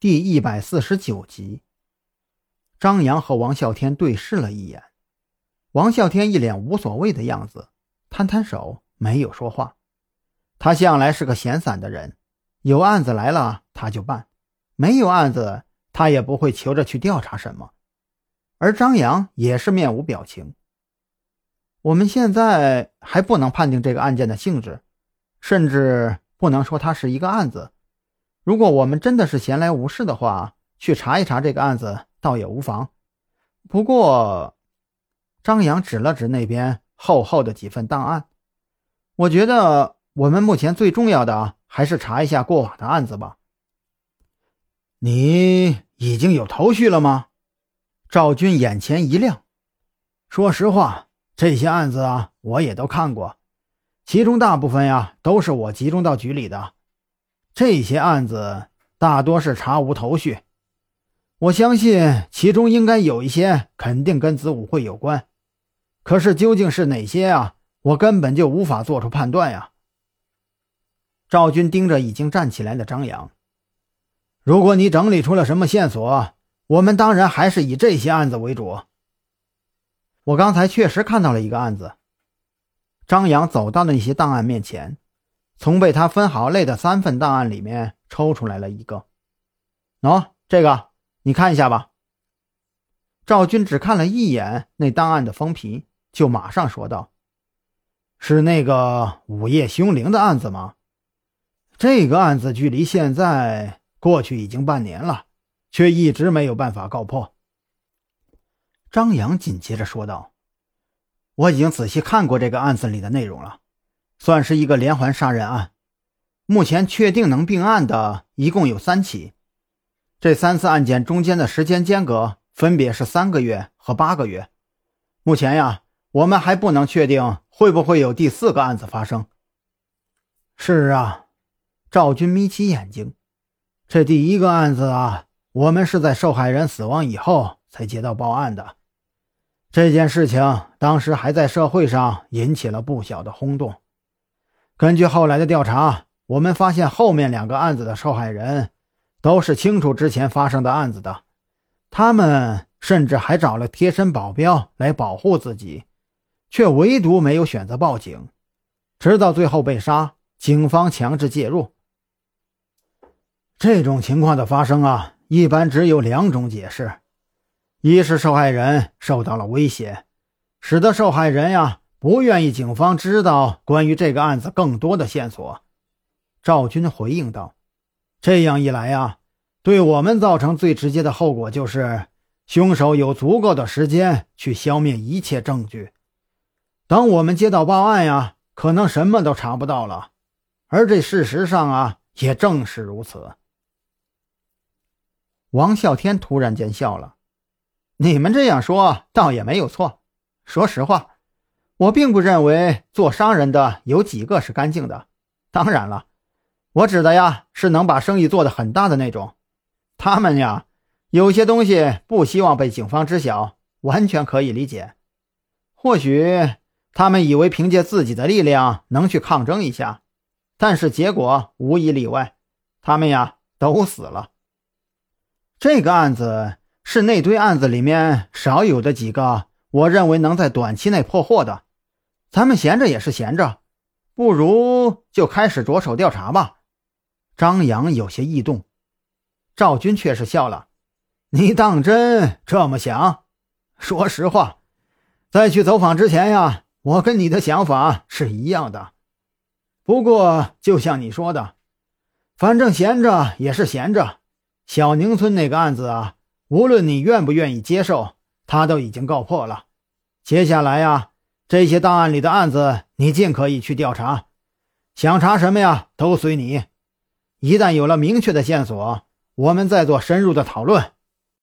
第一百四十九集。张扬和王啸天对视了一眼，王啸天一脸无所谓的样子，摊摊手，没有说话。他向来是个闲散的人，有案子来了他就办，没有案子他也不会求着去调查什么。而张扬也是面无表情。我们现在还不能判定这个案件的性质，甚至不能说它是一个案子。如果我们真的是闲来无事的话，去查一查这个案子倒也无妨。不过，张扬指了指那边厚厚的几份档案，我觉得我们目前最重要的还是查一下过往的案子吧。你已经有头绪了吗？赵军眼前一亮，说实话，这些案子啊，我也都看过，其中大部分呀都是我集中到局里的。这些案子大多是查无头绪，我相信其中应该有一些肯定跟子午会有关，可是究竟是哪些啊，我根本就无法做出判断呀。赵军盯着已经站起来的张扬，如果你整理出了什么线索。我们当然还是以这些案子为主。我刚才确实看到了一个案子。张扬走到了那些档案面前，从被他分好类的三份档案里面抽出来了一个。喏，这个你看一下吧。赵军只看了一眼那档案的封皮，就马上说道：“是那个午夜凶铃的案子吗？这个案子距离现在过去已经半年了。”却一直没有办法告破。张扬紧接着说道：“我已经仔细看过这个案子里的内容了，算是一个连环杀人案。目前确定能并案的一共有三起，这三次案件中间的时间间隔分别是三个月和八个月。目前呀，我们还不能确定会不会有第四个案子发生。”是啊，赵军眯起眼睛，这第一个案子啊。我们是在受害人死亡以后才接到报案的，这件事情当时还在社会上引起了不小的轰动。根据后来的调查，我们发现后面两个案子的受害人都是清楚之前发生的案子的，他们甚至还找了贴身保镖来保护自己，却唯独没有选择报警，直到最后被杀，警方强制介入。这种情况的发生啊。一般只有两种解释：一是受害人受到了威胁，使得受害人呀不愿意警方知道关于这个案子更多的线索。赵军回应道：“这样一来呀，对我们造成最直接的后果就是，凶手有足够的时间去消灭一切证据。等我们接到报案呀，可能什么都查不到了。而这事实上啊，也正是如此。”王啸天突然间笑了：“你们这样说倒也没有错。说实话，我并不认为做商人的有几个是干净的。当然了，我指的呀是能把生意做得很大的那种。他们呀，有些东西不希望被警方知晓，完全可以理解。或许他们以为凭借自己的力量能去抗争一下，但是结果无一例外，他们呀都死了。”这个案子是那堆案子里面少有的几个，我认为能在短期内破获的。咱们闲着也是闲着，不如就开始着手调查吧。张扬有些异动，赵军却是笑了：“你当真这么想？说实话，在去走访之前呀，我跟你的想法是一样的。不过，就像你说的，反正闲着也是闲着。”小宁村那个案子啊，无论你愿不愿意接受，他都已经告破了。接下来呀，这些档案里的案子，你尽可以去调查，想查什么呀，都随你。一旦有了明确的线索，我们再做深入的讨论。